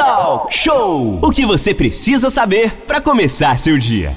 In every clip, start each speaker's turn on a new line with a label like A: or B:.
A: Talk Show! O que você precisa saber para começar seu dia.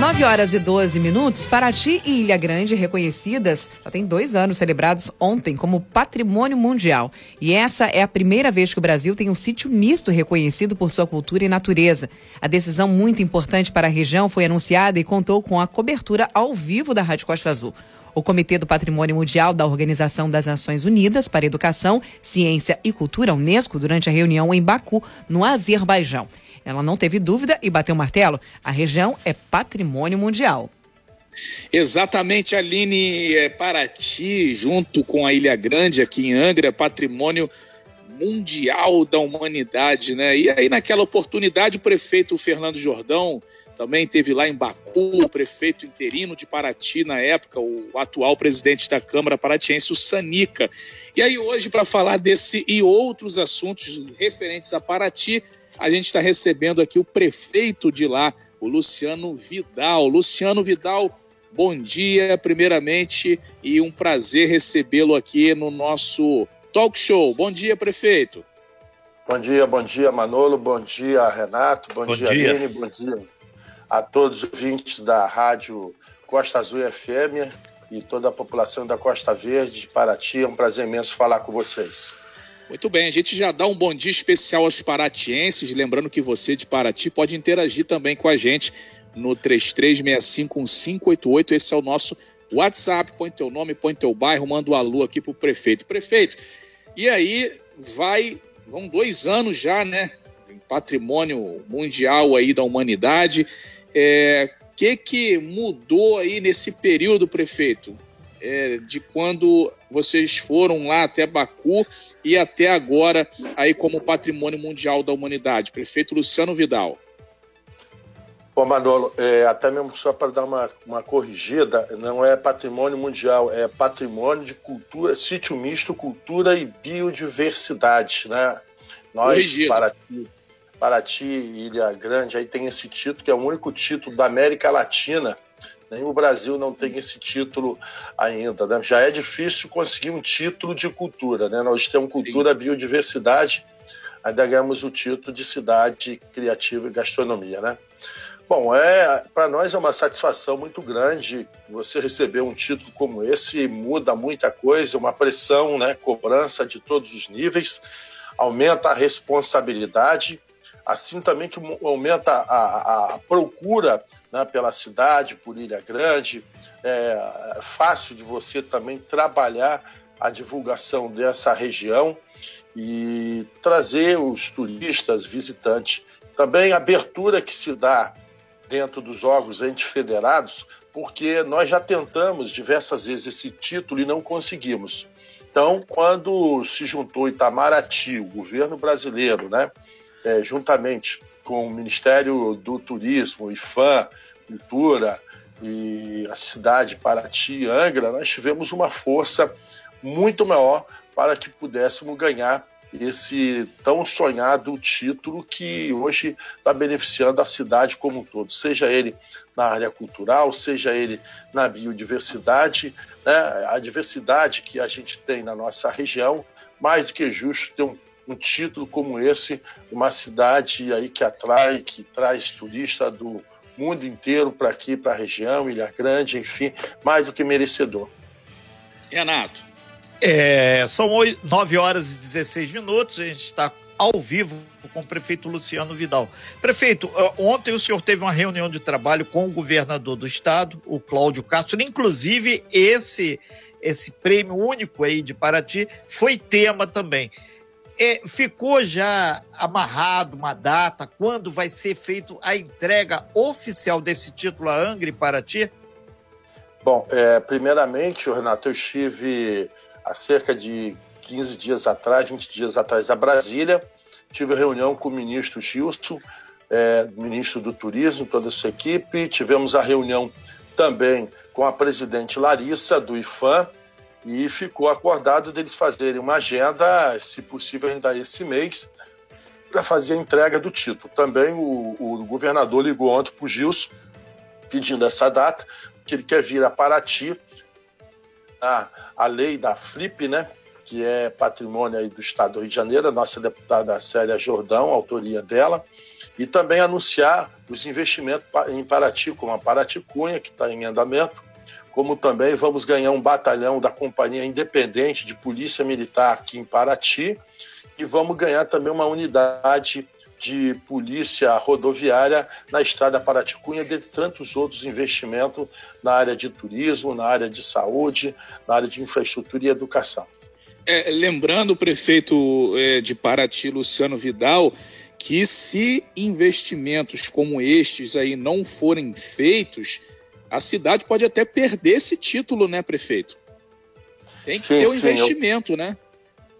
B: 9 horas e 12 minutos, Paraty e Ilha Grande reconhecidas, já tem dois anos celebrados ontem como Patrimônio Mundial. E essa é a primeira vez que o Brasil tem um sítio misto reconhecido por sua cultura e natureza. A decisão muito importante para a região foi anunciada e contou com a cobertura ao vivo da Rádio Costa Azul. O Comitê do Patrimônio Mundial da Organização das Nações Unidas para Educação, Ciência e Cultura, Unesco, durante a reunião em Baku, no Azerbaijão. Ela não teve dúvida e bateu o martelo: a região é patrimônio mundial.
C: Exatamente, Aline, é Paraty, junto com a Ilha Grande, aqui em Angra, patrimônio mundial da humanidade, né? E aí, naquela oportunidade, o prefeito Fernando Jordão também teve lá em Baku o prefeito interino de Paraty na época, o atual presidente da Câmara Paratiense, o Sanica. E aí hoje, para falar desse e outros assuntos referentes a Paraty, a gente está recebendo aqui o prefeito de lá, o Luciano Vidal. Luciano Vidal, bom dia, primeiramente, e um prazer recebê-lo aqui no nosso talk show. Bom dia, prefeito.
D: Bom dia, bom dia, Manolo, bom dia, Renato, bom, bom dia, dia. Aline, bom dia a todos os ouvintes da rádio Costa Azul FM e toda a população da Costa Verde, de Paraty. É um prazer imenso falar com vocês.
C: Muito bem, a gente já dá um bom dia especial aos paratienses, lembrando que você de Paraty pode interagir também com a gente no 33651588, esse é o nosso WhatsApp, põe teu nome, põe teu bairro, manda o um alô aqui pro prefeito. Prefeito, e aí vai, vão dois anos já, né, patrimônio mundial aí da humanidade, é, que que mudou aí nesse período, prefeito? É, de quando vocês foram lá até Baku e até agora aí como patrimônio mundial da humanidade, prefeito Luciano Vidal.
D: Bom, Manolo, é, até mesmo só para dar uma, uma corrigida, não é patrimônio mundial, é patrimônio de cultura, sítio misto, cultura e biodiversidade, né? Nós, Corrigido. para Paraty e Ilha Grande, aí tem esse título, que é o único título da América Latina. Nem o Brasil não tem esse título ainda. Né? Já é difícil conseguir um título de cultura. Né? Nós temos cultura, Sim. biodiversidade, ainda ganhamos o título de cidade criativa e gastronomia. Né? Bom, é, para nós é uma satisfação muito grande você receber um título como esse, muda muita coisa, uma pressão, né, cobrança de todos os níveis, aumenta a responsabilidade assim também que aumenta a, a procura né, pela cidade, por Ilha Grande. É fácil de você também trabalhar a divulgação dessa região e trazer os turistas, visitantes. Também a abertura que se dá dentro dos órgãos entes federados, porque nós já tentamos diversas vezes esse título e não conseguimos. Então, quando se juntou Itamaraty, o governo brasileiro, né, é, juntamente com o Ministério do Turismo, IFAM, Cultura e a cidade Paraty Angra, nós tivemos uma força muito maior para que pudéssemos ganhar esse tão sonhado título que hoje está beneficiando a cidade como um todo, seja ele na área cultural, seja ele na biodiversidade, né? a diversidade que a gente tem na nossa região, mais do que justo ter um um título como esse, uma cidade aí que atrai, que traz turista do mundo inteiro para aqui, para a região, Ilha Grande, enfim, mais do que merecedor.
C: Renato.
E: É, são 9 horas e 16 minutos, a gente está ao vivo com o prefeito Luciano Vidal. Prefeito, ontem o senhor teve uma reunião de trabalho com o governador do estado, o Cláudio Castro, inclusive esse esse prêmio único aí de Paraty foi tema também. É, ficou já amarrado uma data quando vai ser feita a entrega oficial desse título a Angre para ti?
D: Bom, é, primeiramente, Renato, eu estive há cerca de 15 dias atrás, 20 dias atrás, a Brasília. Tive reunião com o ministro Gilson, é, ministro do Turismo, toda a sua equipe. Tivemos a reunião também com a presidente Larissa, do IFAM, e ficou acordado deles fazerem uma agenda, se possível ainda esse mês, para fazer a entrega do título. Também o, o governador ligou ontem para o Gilson, pedindo essa data, que ele quer vir a Paraty, a, a lei da Flip, né? que é patrimônio do Estado do Rio de Janeiro, a nossa deputada Célia Jordão, autoria dela, e também anunciar os investimentos em Paraty, como a Paraty Cunha, que está em andamento, como também vamos ganhar um batalhão da Companhia Independente de Polícia Militar aqui em Paraty, e vamos ganhar também uma unidade de polícia rodoviária na estrada Paraticunha, dentre tantos outros investimentos na área de turismo, na área de saúde, na área de infraestrutura e educação.
C: É, lembrando o prefeito é, de Paraty, Luciano Vidal, que se investimentos como estes aí não forem feitos, a cidade pode até perder esse título, né, prefeito? Tem que sim, ter um sim, investimento, eu... né?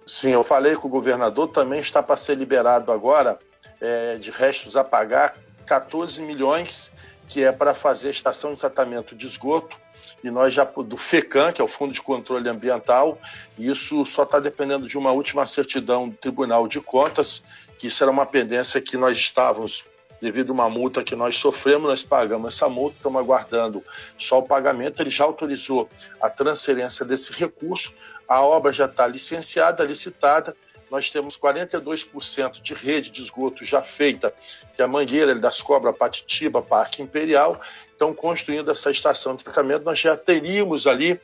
D: Sim, eu falei com o governador, também está para ser liberado agora é, de restos a pagar 14 milhões, que é para fazer a estação de tratamento de esgoto, e nós já do FECAM, que é o Fundo de Controle Ambiental, e isso só está dependendo de uma última certidão do Tribunal de Contas, que isso era uma pendência que nós estávamos devido a uma multa que nós sofremos, nós pagamos essa multa, estamos aguardando só o pagamento. Ele já autorizou a transferência desse recurso, a obra já está licenciada, licitada. Nós temos 42% de rede de esgoto já feita, que é a Mangueira das Cobras, Patitiba, Parque Imperial. Então, construindo essa estação de tratamento, nós já teríamos ali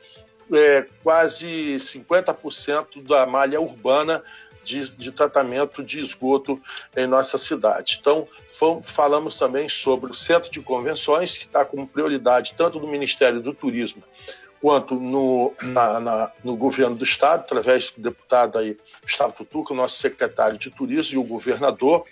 D: é, quase 50% da malha urbana de, de, tratamento de esgoto em nossa cidade. Então, falamos também sobre o Centro de Convenções, que está como prioridade tanto do Ministério do Turismo quanto no, na, na, no governo do Estado, através do deputado aí, Gustavo Tutuca, nosso secretário de Turismo e o governador,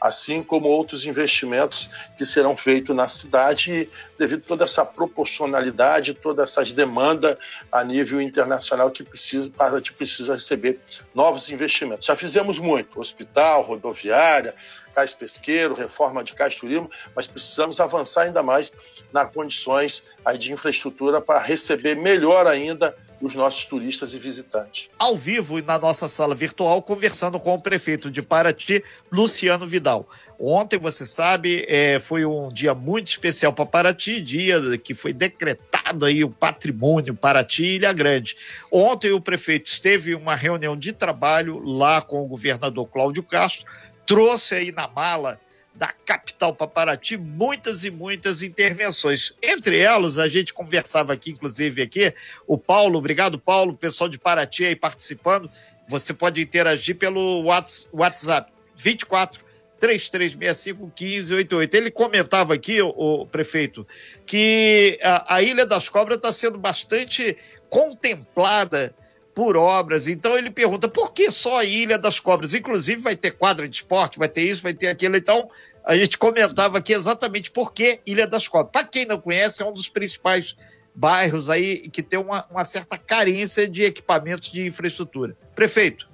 D: assim como outros investimentos que serão feitos na cidade devido a toda essa proporcionalidade, todas essas demandas a nível internacional que precisa, para que precisa receber novos investimentos. Já fizemos muito, hospital, rodoviária, cais pesqueiro, reforma de cais turismo, mas precisamos avançar ainda mais nas condições de infraestrutura para receber melhor ainda os nossos turistas e visitantes.
E: Ao vivo e na nossa sala virtual, conversando com o prefeito de Paraty, Luciano Vidal. Ontem, você sabe, é, foi um dia muito especial para Paraty, dia que foi decretado aí o patrimônio Paraty e Ilha Grande. Ontem o prefeito esteve em uma reunião de trabalho lá com o governador Cláudio Castro, trouxe aí na mala da capital para Paraty muitas e muitas intervenções. Entre elas, a gente conversava aqui, inclusive aqui, o Paulo, obrigado Paulo, pessoal de Paraty aí participando. Você pode interagir pelo WhatsApp 24 3365 1588. Ele comentava aqui, o, prefeito, que a, a Ilha das Cobras está sendo bastante contemplada por obras. Então ele pergunta por que só a Ilha das Cobras? Inclusive vai ter quadra de esporte, vai ter isso, vai ter aquilo. Então a gente comentava aqui exatamente por que Ilha das Cobras. Para quem não conhece, é um dos principais bairros aí que tem uma, uma certa carência de equipamentos de infraestrutura. Prefeito.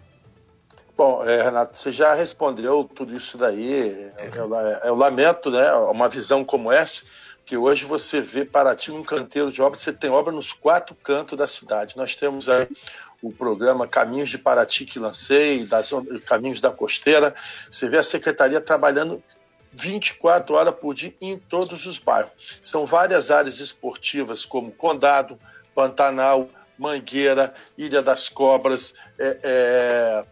D: Bom, é, Renato, você já respondeu tudo isso daí. Eu, eu lamento, né? Uma visão como essa que hoje você vê Paraty um canteiro de obra, você tem obra nos quatro cantos da cidade. Nós temos aí o programa Caminhos de Paraty que lancei, das, Caminhos da Costeira. Você vê a secretaria trabalhando 24 horas por dia em todos os bairros. São várias áreas esportivas, como Condado, Pantanal, Mangueira, Ilha das Cobras, é, é,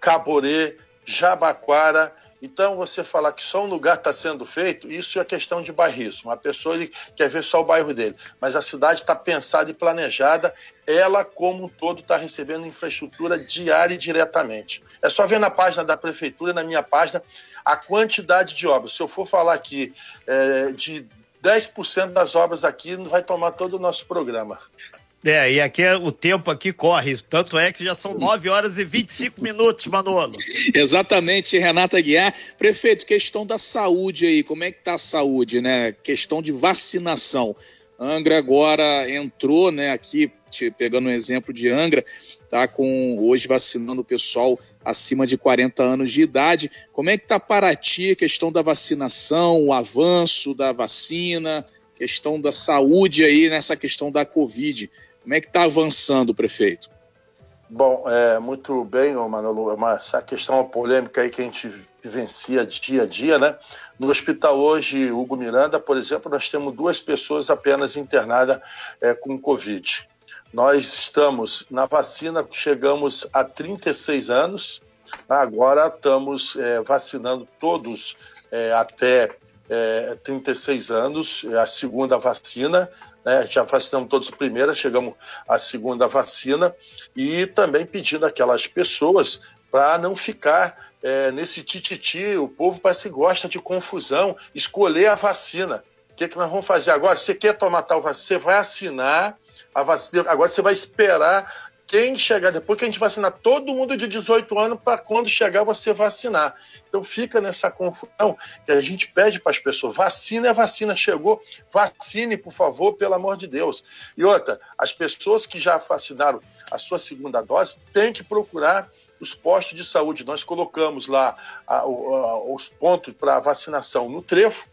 D: Caborê, Jabaquara então, você falar que só um lugar está sendo feito, isso é questão de bairrismo. A pessoa ele quer ver só o bairro dele. Mas a cidade está pensada e planejada, ela, como um todo, está recebendo infraestrutura diária e diretamente. É só ver na página da prefeitura, na minha página, a quantidade de obras. Se eu for falar aqui é, de 10% das obras aqui, vai tomar todo o nosso programa.
E: É, e aqui é, o tempo aqui corre, tanto é que já são 9 horas e 25 minutos, Manolo.
C: Exatamente, Renata Guiar. Prefeito, questão da saúde aí, como é que tá a saúde, né? Questão de vacinação. Angra agora entrou, né, aqui, pegando um exemplo de Angra, tá com hoje vacinando o pessoal acima de 40 anos de idade. Como é que tá Paraty, a questão da vacinação, o avanço da vacina, questão da saúde aí nessa questão da Covid? Como é que está avançando, prefeito?
D: Bom, é, muito bem, Manolo, é uma, essa questão uma polêmica aí que a gente vivencia dia a dia, né? No hospital hoje, Hugo Miranda, por exemplo, nós temos duas pessoas apenas internadas é, com Covid. Nós estamos na vacina, chegamos a 36 anos, agora estamos é, vacinando todos é, até é, 36 anos, é a segunda vacina, né? já vacinamos todos a primeira, chegamos à segunda vacina, e também pedindo aquelas pessoas para não ficar é, nesse tititi, o povo parece que gosta de confusão, escolher a vacina. O que, que nós vamos fazer agora? Você quer tomar tal vacina? Você vai assinar a vacina, agora você vai esperar quem chegar depois que a gente vacinar todo mundo de 18 anos para quando chegar você vacinar. Então fica nessa confusão que a gente pede para as pessoas: vacina é vacina, chegou, vacine, por favor, pelo amor de Deus. E outra, as pessoas que já vacinaram a sua segunda dose têm que procurar os postos de saúde. Nós colocamos lá a, a, os pontos para vacinação no Trevo,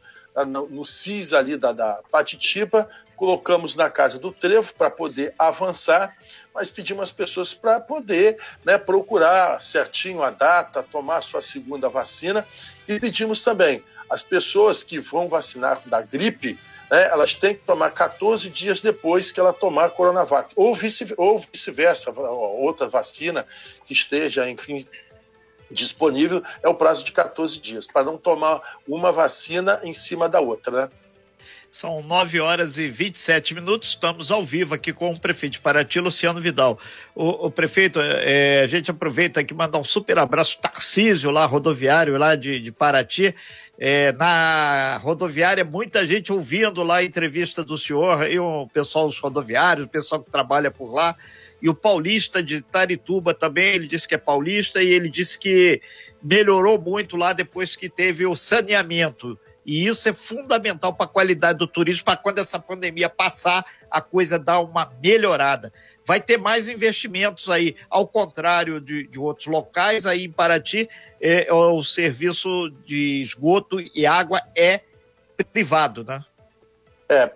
D: no, no CIS ali da, da Patitiba, colocamos na casa do Trevo para poder avançar, mas pedimos às pessoas para poder né, procurar certinho a data, tomar sua segunda vacina e pedimos também as pessoas que vão vacinar da gripe, né, elas têm que tomar 14 dias depois que ela tomar a Coronavac, ou vice-versa, vice outra vacina que esteja, enfim, disponível, é o prazo de 14 dias, para não tomar uma vacina em cima da outra, né?
E: São 9 horas e 27 minutos. Estamos ao vivo aqui com o prefeito de Paraty, Luciano Vidal. O, o prefeito, é, a gente aproveita aqui mandar um super abraço, Tarcísio, lá, rodoviário lá de, de Paraty. É, na rodoviária, muita gente ouvindo lá a entrevista do senhor, e o pessoal dos rodoviários, o pessoal que trabalha por lá, e o paulista de Tarituba também, ele disse que é paulista, e ele disse que melhorou muito lá depois que teve o saneamento. E isso é fundamental para a qualidade do turismo, para quando essa pandemia passar, a coisa dar uma melhorada. Vai ter mais investimentos aí, ao contrário de, de outros locais, aí em Paraty, é, o serviço de esgoto e água é privado, né?
D: É,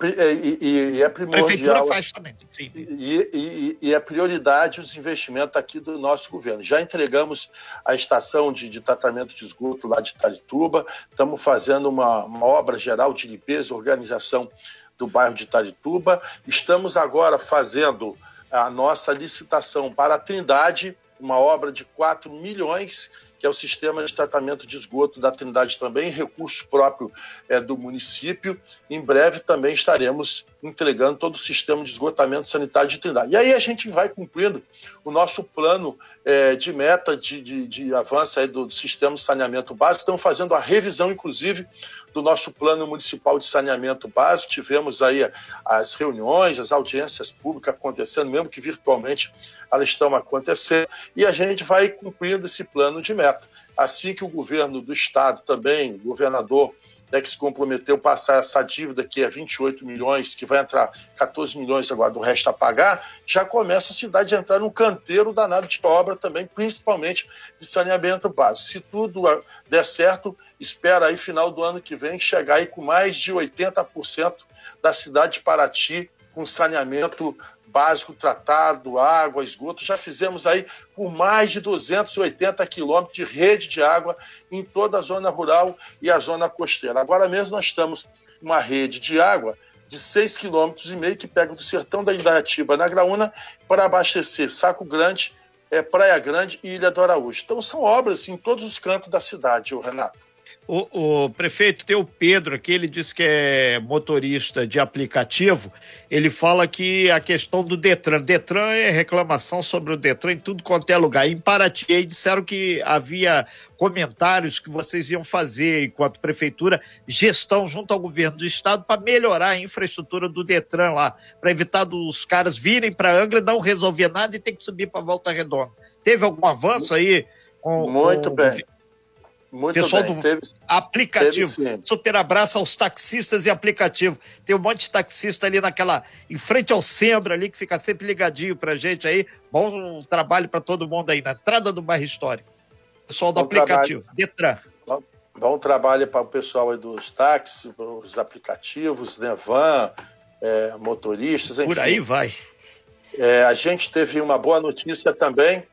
D: e, e, é primordial.
E: A prefeitura faz também, sim.
D: E, e, é prioridade os investimentos aqui do nosso governo. Já entregamos a estação de, de tratamento de esgoto lá de Itarituba, estamos fazendo uma, uma obra geral de limpeza organização do bairro de Itarituba. Estamos agora fazendo a nossa licitação para a Trindade, uma obra de 4 milhões que é o sistema de tratamento de esgoto da Trindade também, recurso próprio é, do município. Em breve também estaremos entregando todo o sistema de esgotamento sanitário de Trindade. E aí a gente vai cumprindo o nosso plano é, de meta de, de, de avanço do, do sistema de saneamento básico. Estamos fazendo a revisão, inclusive, do nosso plano municipal de saneamento básico. Tivemos aí as reuniões, as audiências públicas acontecendo, mesmo que virtualmente elas estão acontecendo, e a gente vai cumprindo esse plano de meta. Assim que o governo do estado também, o governador né, que se comprometeu a passar essa dívida, que é 28 milhões, que vai entrar 14 milhões agora do resto a pagar, já começa a cidade a entrar num canteiro danado de obra também, principalmente de saneamento básico. Se tudo der certo, espera aí final do ano que vem chegar aí com mais de 80% da cidade de Paraty com saneamento básico tratado, água, esgoto. Já fizemos aí por mais de 280 quilômetros de rede de água em toda a zona rural e a zona costeira. Agora mesmo nós estamos uma rede de água de 6,5 quilômetros e meio que pega do sertão da Indaiatiba na Graúna para abastecer Saco Grande, é, Praia Grande e Ilha do Araújo. Então são obras em todos os cantos da cidade, o Renato.
E: O, o, prefeito tem o Pedro aqui, ele diz que é motorista de aplicativo. Ele fala que a questão do Detran. Detran é reclamação sobre o Detran em tudo quanto é lugar. Em Paraty, aí disseram que havia comentários que vocês iam fazer enquanto prefeitura, gestão junto ao governo do estado para melhorar a infraestrutura do Detran lá, para evitar dos caras virem para Angra, não resolver nada e ter que subir para Volta Redonda. Teve algum avanço aí?
D: Com, Muito com bem. Muito
E: Pessoal
D: bem.
E: do teve, aplicativo. Teve, Super abraço aos taxistas e aplicativo. Tem um monte de taxista ali naquela, em frente ao Sembra ali, que fica sempre ligadinho pra gente aí. Bom trabalho para todo mundo aí, na entrada do bairro histórico. Pessoal do bom aplicativo, trabalho. Detran.
D: Bom, bom trabalho para o pessoal aí dos táxis, os aplicativos, né, van, é, motoristas, enfim.
E: Por aí vai.
D: É, a gente teve uma boa notícia também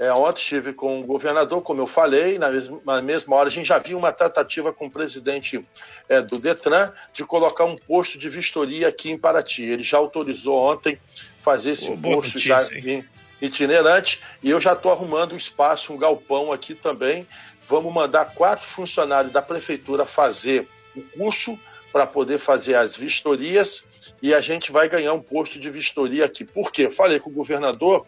D: É, ontem estive com o governador, como eu falei, na mesma, na mesma hora a gente já viu uma tratativa com o presidente é, do Detran de colocar um posto de vistoria aqui em Paraty. Ele já autorizou ontem fazer esse oh, posto já itinerante e eu já estou arrumando um espaço, um galpão aqui também. Vamos mandar quatro funcionários da prefeitura fazer o curso para poder fazer as vistorias e a gente vai ganhar um posto de vistoria aqui. Por quê? Falei com o governador,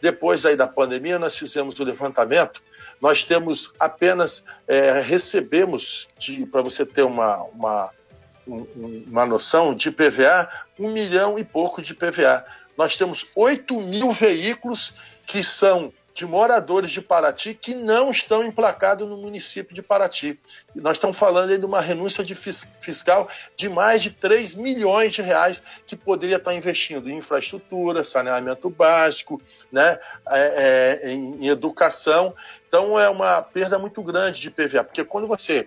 D: depois aí da pandemia nós fizemos o levantamento, nós temos apenas, é, recebemos, para você ter uma, uma, uma noção, de PVA, um milhão e pouco de PVA. Nós temos 8 mil veículos que são de moradores de Paraty que não estão emplacados no município de Paraty. E nós estamos falando aí de uma renúncia de fiscal de mais de 3 milhões de reais que poderia estar investindo em infraestrutura, saneamento básico, né, é, é, em educação. Então é uma perda muito grande de PVA, porque quando você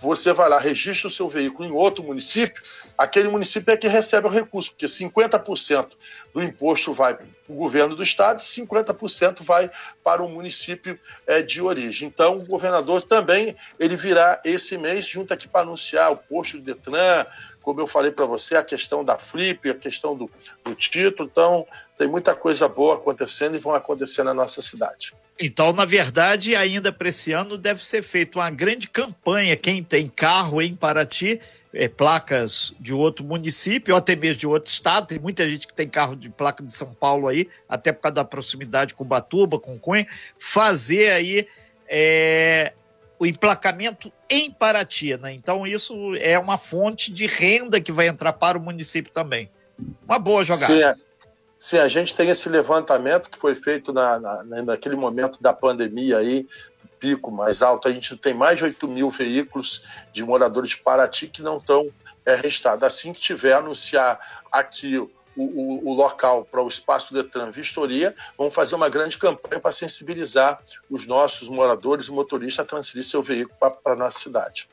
D: você vai lá, registra o seu veículo em outro município, aquele município é que recebe o recurso, porque 50% do imposto vai para o governo do estado e 50% vai para o município é, de origem. Então, o governador também ele virá esse mês junto aqui para anunciar o posto do Detran, como eu falei para você, a questão da Flip, a questão do, do título. Então, tem muita coisa boa acontecendo e vão acontecer na nossa cidade.
E: Então, na verdade, ainda para esse ano deve ser feita uma grande campanha. Quem tem carro em Paraty, é, placas de outro município, ou até mesmo de outro estado, tem muita gente que tem carro de placa de São Paulo aí, até por causa da proximidade com Batuba, com Cunha, fazer aí é, o emplacamento em Paraty, né? Então, isso é uma fonte de renda que vai entrar para o município também. Uma boa jogada.
D: Sim, é. Sim, a gente tem esse levantamento que foi feito na, na, naquele momento da pandemia aí, pico mais alto. A gente tem mais de 8 mil veículos de moradores de Paraty que não estão é, registrados. Assim que tiver, anunciar aqui o, o, o, local para o espaço Detran Vistoria, vamos fazer uma grande campanha para sensibilizar os nossos moradores e motoristas a transferir seu veículo para a nossa cidade.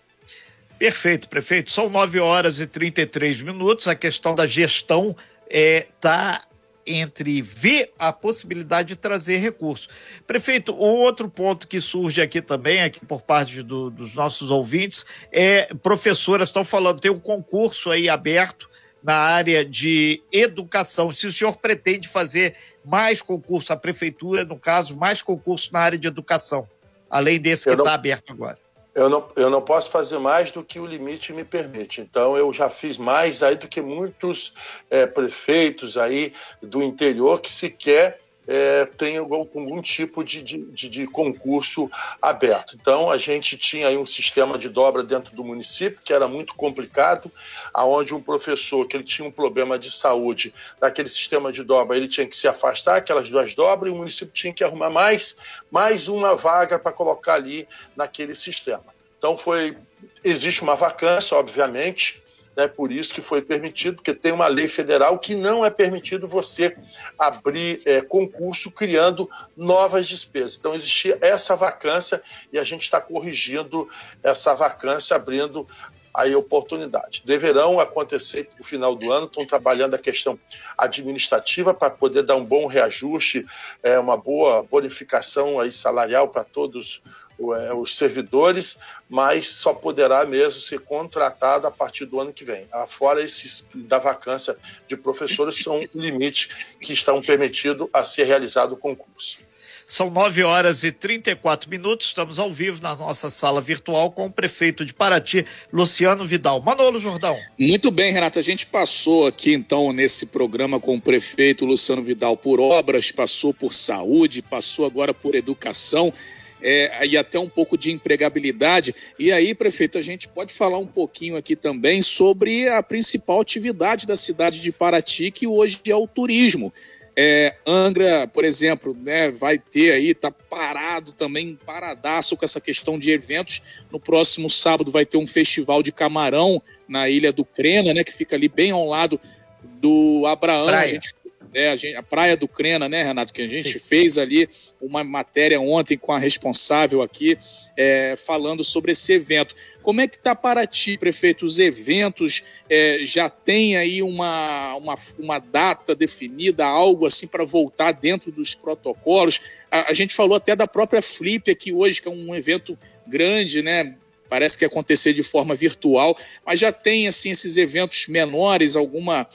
E: Perfeito, prefeito. São 9 horas e 33 minutos. A questão da gestão está é, tá entre ver a possibilidade de trazer recursos. Prefeito, o outro ponto que surge aqui também, aqui por parte do, dos nossos ouvintes, é professoras estão falando, tem um concurso aí aberto na área de educação. Se o senhor pretende fazer mais concurso, a prefeitura, no caso, mais concurso na área de educação, além desse que está aberto agora
D: eu não, eu não posso fazer mais do que o limite me permite. Então, eu já fiz mais aí do que muitos é, prefeitos aí do interior que sequer é, tem algum, algum tipo de, de, de, concurso aberto. Então, a gente tinha aí um sistema de dobra dentro do município, que era muito complicado, aonde um professor que ele tinha um problema de saúde, daquele sistema de dobra, ele tinha que se afastar, aquelas duas dobras, e o município tinha que arrumar mais, mais uma vaga para colocar ali naquele sistema. Então, foi existe uma vacância, obviamente, né? Por isso que foi permitido, porque tem uma lei federal que não é permitido você abrir é, concurso criando novas despesas. Então existia essa vacância e a gente está corrigindo essa vacância, abrindo aí oportunidade. Deverão acontecer no final do ano, estão trabalhando a questão administrativa para poder dar um bom reajuste, é, uma boa bonificação aí salarial para todos é, os servidores, mas só poderá mesmo ser contratado a partir do ano que vem. Fora esses da vacância de professores, são limites que estão permitidos a ser realizado o concurso.
E: São 9 horas e 34 minutos. Estamos ao vivo na nossa sala virtual com o prefeito de Paraty, Luciano Vidal. Manolo Jordão.
C: Muito bem, Renata. A gente passou aqui então nesse programa com o prefeito Luciano Vidal por obras, passou por saúde, passou agora por educação é, e até um pouco de empregabilidade. E aí, prefeito, a gente pode falar um pouquinho aqui também sobre a principal atividade da cidade de Paraty, que hoje é o turismo. É, Angra, por exemplo, né, vai ter aí, tá parado também, paradaço com essa questão de eventos. No próximo sábado vai ter um festival de camarão na Ilha do Crena, né, que fica ali bem ao lado do Abraão. A gente né, a, gente, a, Praia do Crena, né, Renato, que a gente Sim. fez ali uma matéria ontem com a responsável aqui, é, falando sobre esse evento. Como é que está Paraty, prefeito? Os eventos é, já tem aí uma, uma, uma data definida, algo assim para voltar dentro dos protocolos? A, a gente falou até da própria Flip aqui hoje, que é um evento grande, né? Parece que ia acontecer de forma virtual, mas já tem assim esses eventos menores, alguma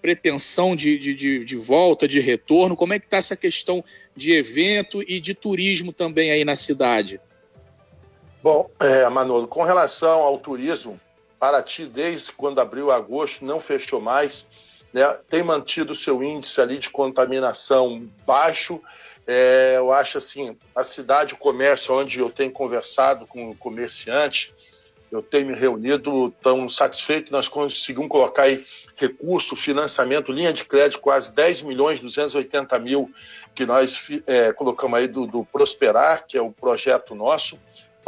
C: pretensão de, de, de, volta, de retorno? Como é que está essa questão de evento e de turismo também aí na cidade?
D: Bom, é, Manolo, com relação ao turismo, Paraty, desde quando abriu agosto, não fechou mais, né, tem mantido o seu índice ali de contaminação baixo. É, eu acho assim, a cidade, o comércio, onde eu tenho conversado com o comerciante, eu tenho me reunido, tão satisfeito, nós conseguimos colocar aí recurso, financiamento, linha de crédito, quase 10 milhões 280 mil que nós é, colocamos aí do, do Prosperar, que é o projeto nosso,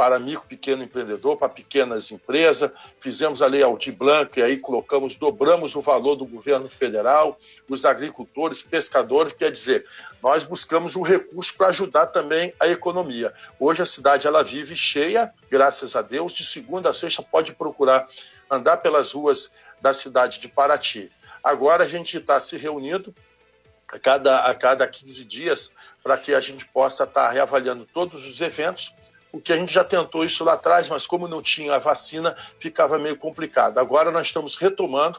D: para micro pequeno empreendedor, para pequenas empresas. Fizemos a lei Aldir Blanco e aí colocamos, dobramos o valor do governo federal, os agricultores, pescadores, quer dizer, nós buscamos um recurso para ajudar também a economia. Hoje a cidade ela vive cheia, graças a Deus, de segunda a sexta pode procurar andar pelas ruas da cidade de Paraty. Agora a gente está se reunindo a cada, a cada 15 dias para que a gente possa estar tá reavaliando todos os eventos porque a gente já tentou isso lá atrás, mas como não tinha a vacina, ficava meio complicado. Agora nós estamos retomando.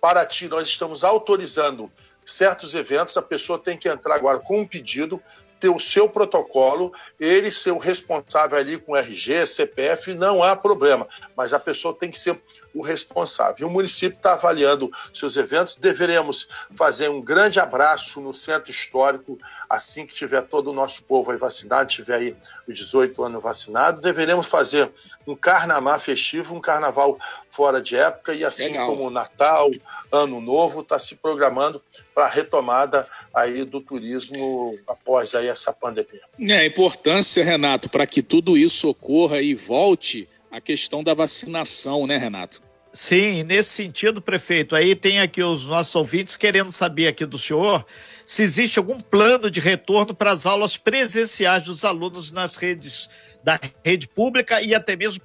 D: Paraty, nós estamos autorizando certos eventos, a pessoa tem que entrar agora com um pedido, ter o seu protocolo, ele ser o responsável ali com RG, CPF, não há problema, mas a pessoa tem que ser o responsável. E o município está avaliando seus eventos, deveremos fazer um grande abraço no centro histórico, assim que tiver todo o nosso povo aí vacinado, tiver aí os 18 anos vacinado, deveremos fazer um carnaval festivo, um carnaval fora de época, e assim Legal. como o Natal, Ano Novo, está se programando para a retomada aí do turismo após aí essa pandemia.
C: É, a importância, Renato, para que tudo isso ocorra e volte a questão da vacinação, né, Renato?
E: Sim, nesse sentido, prefeito, aí tem aqui os nossos ouvintes querendo saber aqui do senhor se existe algum plano de retorno para as aulas presenciais dos alunos nas redes da rede pública e até mesmo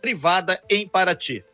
E: privada em Paraty.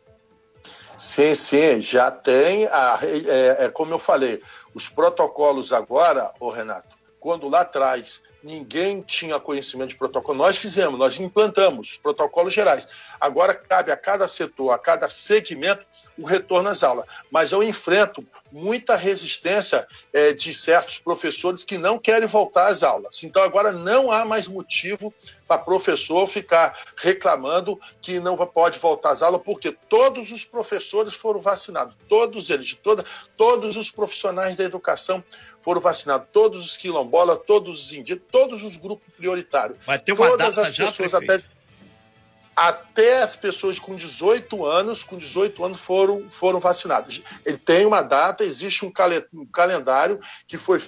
D: Sim, sim, já tem. A, é, é, como eu falei, os protocolos agora, ô Renato, quando lá atrás ninguém tinha conhecimento de protocolo, nós fizemos, nós implantamos os protocolos gerais. Agora cabe a cada setor, a cada segmento, o retorno às aulas. Mas eu enfrento muita resistência é, de certos professores que não querem voltar às aulas. Então agora não há mais motivo para professor ficar reclamando que não pode voltar às aulas, porque todos os professores foram vacinados, todos eles, de toda, todos os profissionais da educação foram vacinados, todos os quilombolas, todos os indígenas, todos os grupos prioritários.
E: Vai ter uma
D: todas
E: data
D: as pessoas já, até até as pessoas com 18 anos, com 18 anos foram, foram vacinadas. Ele tem uma data, existe um, um calendário que foi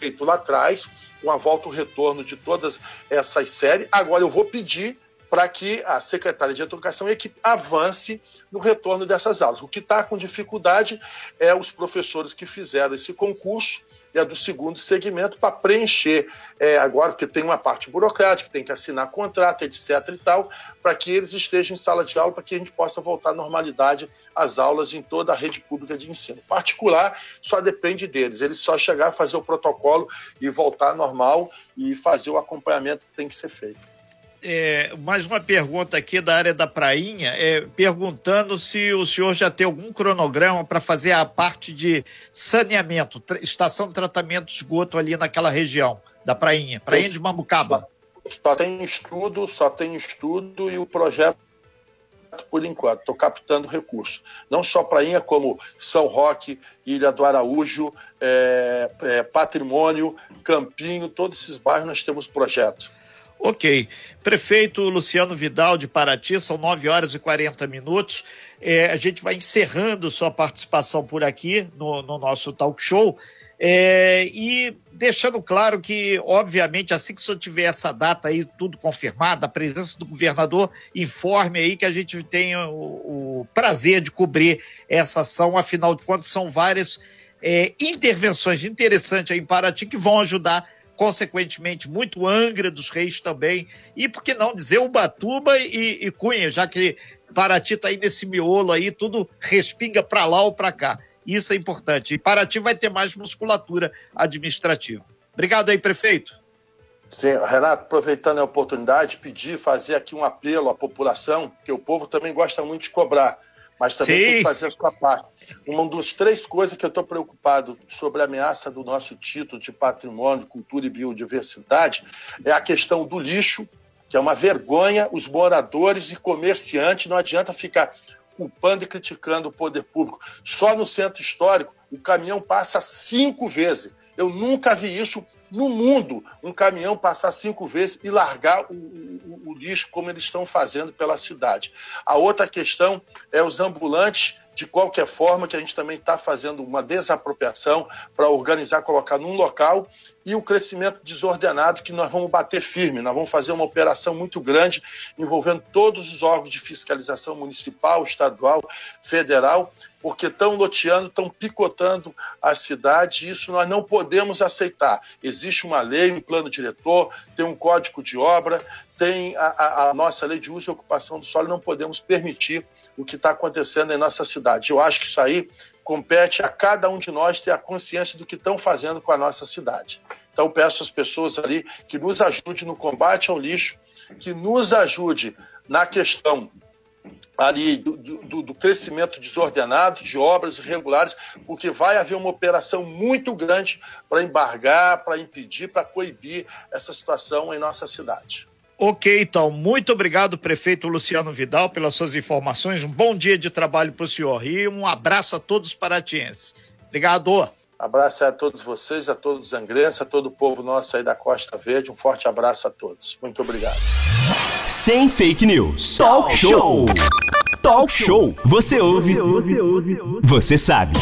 D: feito lá atrás, uma volta o retorno de todas essas séries. Agora eu vou pedir para que a Secretaria de Educação e a equipe avance no retorno dessas aulas. O que está com dificuldade é os professores que fizeram esse concurso e a do segundo segmento para preencher é, agora, porque tem uma parte burocrática, tem que assinar contrato, etc. e tal, para que eles estejam em sala de aula, para que a gente possa voltar à normalidade às aulas em toda a rede pública de ensino. Particular só depende deles, eles só chegar fazer o protocolo e voltar normal e fazer o acompanhamento que tem que ser feito
E: é, mais uma pergunta aqui da área da Prainha, é, perguntando se o senhor já tem algum cronograma para fazer a parte de saneamento, estação de tratamento de esgoto ali naquela região da Prainha, Prainha de Mambucaba.
D: Só, só tem estudo, só tem estudo e o projeto por enquanto, estou captando recursos. Não só Prainha, como São Roque, Ilha do Araújo, é, é, Patrimônio, Campinho, todos esses bairros nós temos projeto.
E: Ok. Prefeito Luciano Vidal de Paraty, são 9 horas e 40 minutos. É, a gente vai encerrando sua participação por aqui no, no nosso talk show. É, e deixando claro que, obviamente, assim que o senhor tiver essa data aí, tudo confirmado, a presença do governador, informe aí que a gente tenha o, o prazer de cobrir essa ação, afinal de contas, são várias é, intervenções interessantes em Paraty que vão ajudar consequentemente, muito Angra dos Reis também, e por que não dizer Ubatuba e, e Cunha, já que Paraty está aí nesse miolo aí, tudo respinga para lá ou para cá. Isso é importante. E Paraty vai ter mais musculatura administrativa. Obrigado aí, prefeito.
D: Sim, Renato, aproveitando a oportunidade, pedir, fazer aqui um apelo à população, porque o povo também gosta muito de cobrar mas também Sim. tem que fazer a sua parte. Uma das três coisas que eu estou preocupado sobre a ameaça do nosso título de patrimônio, cultura e biodiversidade é a questão do lixo, que é uma vergonha. Os moradores e comerciantes não adianta ficar culpando e criticando o poder público. Só no centro histórico o caminhão passa cinco vezes. Eu nunca vi isso no mundo um caminhão passar cinco vezes e largar o, o, o, lixo como eles estão fazendo pela cidade. A outra questão é os ambulantes, de qualquer forma, que a gente também está fazendo uma desapropriação para organizar, colocar num local e o crescimento desordenado que nós vamos bater firme. Nós vamos fazer uma operação muito grande envolvendo todos os órgãos de fiscalização municipal, estadual, federal, porque estão loteando, estão picotando a cidade e isso nós não podemos aceitar. Existe uma lei, um plano diretor, tem um código de obra, tem a, a, nossa lei de uso e ocupação do solo, não podemos permitir o que está acontecendo em nossa cidade. Eu acho que isso aí compete a cada um de nós ter a consciência do que estão fazendo com a nossa cidade. Então peço às pessoas ali que nos ajude no combate ao lixo, que nos ajude na questão ali do, do, do, crescimento desordenado de obras irregulares, porque vai haver uma operação muito grande para embargar, para impedir, para coibir essa situação em nossa cidade.
E: Ok, então, muito obrigado, prefeito Luciano Vidal, pelas suas informações. Um bom dia de trabalho para o senhor e um abraço a todos os paratienses. Obrigado.
D: Abraço a todos vocês, a todos os angrenses, a todo o povo nosso aí da Costa Verde. Um forte abraço a todos. Muito obrigado.
A: Sem fake news. Talk show. Talk show. Você ouve. Você sabe.